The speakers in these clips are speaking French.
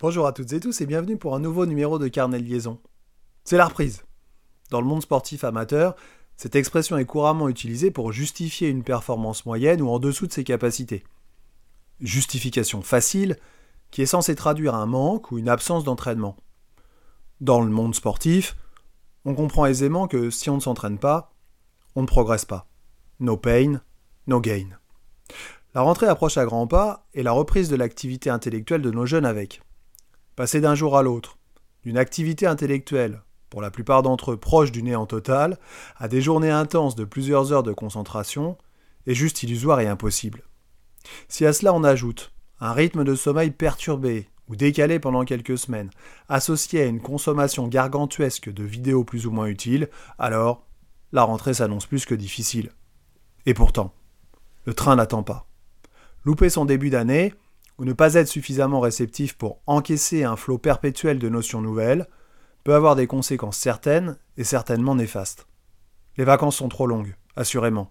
Bonjour à toutes et tous et bienvenue pour un nouveau numéro de Carnet liaison. C'est la reprise. Dans le monde sportif amateur, cette expression est couramment utilisée pour justifier une performance moyenne ou en dessous de ses capacités. Justification facile qui est censée traduire un manque ou une absence d'entraînement. Dans le monde sportif, on comprend aisément que si on ne s'entraîne pas, on ne progresse pas. No pain, no gain. La rentrée approche à grands pas et la reprise de l'activité intellectuelle de nos jeunes avec. Passer d'un jour à l'autre, d'une activité intellectuelle pour la plupart d'entre eux proches du néant total, à des journées intenses de plusieurs heures de concentration, est juste illusoire et impossible. Si à cela on ajoute un rythme de sommeil perturbé ou décalé pendant quelques semaines, associé à une consommation gargantuesque de vidéos plus ou moins utiles, alors la rentrée s'annonce plus que difficile. Et pourtant, le train n'attend pas. Louper son début d'année, ou ne pas être suffisamment réceptif pour encaisser un flot perpétuel de notions nouvelles, peut avoir des conséquences certaines et certainement néfastes. Les vacances sont trop longues, assurément.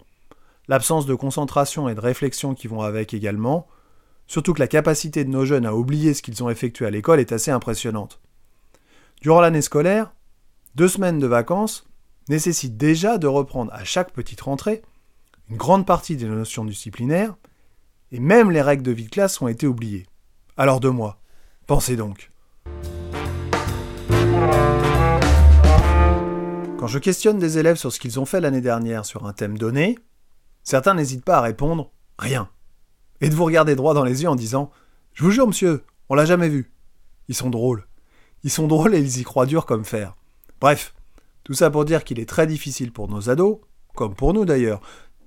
L'absence de concentration et de réflexion qui vont avec également, surtout que la capacité de nos jeunes à oublier ce qu'ils ont effectué à l'école est assez impressionnante. Durant l'année scolaire, deux semaines de vacances nécessitent déjà de reprendre à chaque petite rentrée une grande partie des notions disciplinaires, et même les règles de vie de classe ont été oubliées. Alors de moi, pensez donc. Quand je questionne des élèves sur ce qu'ils ont fait l'année dernière sur un thème donné, certains n'hésitent pas à répondre rien. Et de vous regarder droit dans les yeux en disant Je vous jure, monsieur, on l'a jamais vu. Ils sont drôles. Ils sont drôles et ils y croient dur comme fer. Bref, tout ça pour dire qu'il est très difficile pour nos ados, comme pour nous d'ailleurs,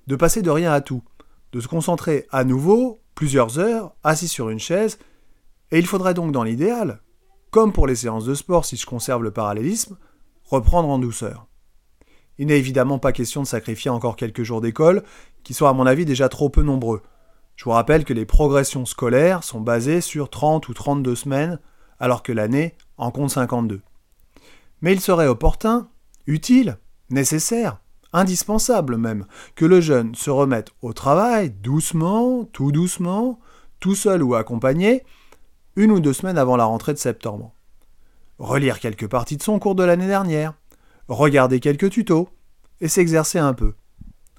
de passer de rien à tout, de se concentrer à nouveau, plusieurs heures, assis sur une chaise, et il faudrait donc dans l'idéal, comme pour les séances de sport si je conserve le parallélisme, reprendre en douceur. Il n'est évidemment pas question de sacrifier encore quelques jours d'école, qui sont à mon avis déjà trop peu nombreux. Je vous rappelle que les progressions scolaires sont basées sur 30 ou 32 semaines, alors que l'année en compte 52. Mais il serait opportun, utile, nécessaire, indispensable même, que le jeune se remette au travail doucement, tout doucement, tout seul ou accompagné, une ou deux semaines avant la rentrée de septembre. Relire quelques parties de son cours de l'année dernière, regarder quelques tutos, et s'exercer un peu.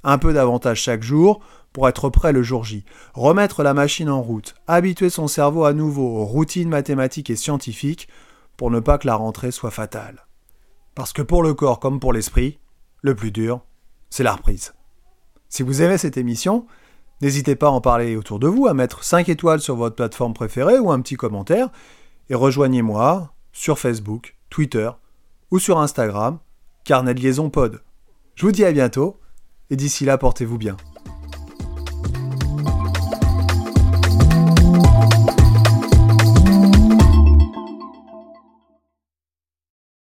Un peu davantage chaque jour pour être prêt le jour J, remettre la machine en route, habituer son cerveau à nouveau aux routines mathématiques et scientifiques pour ne pas que la rentrée soit fatale. Parce que pour le corps comme pour l'esprit, le plus dur, c'est la reprise. Si vous aimez cette émission, n'hésitez pas à en parler autour de vous, à mettre 5 étoiles sur votre plateforme préférée ou un petit commentaire, et rejoignez-moi sur Facebook, Twitter ou sur Instagram, Carnet de liaison pod. Je vous dis à bientôt, et d'ici là, portez-vous bien.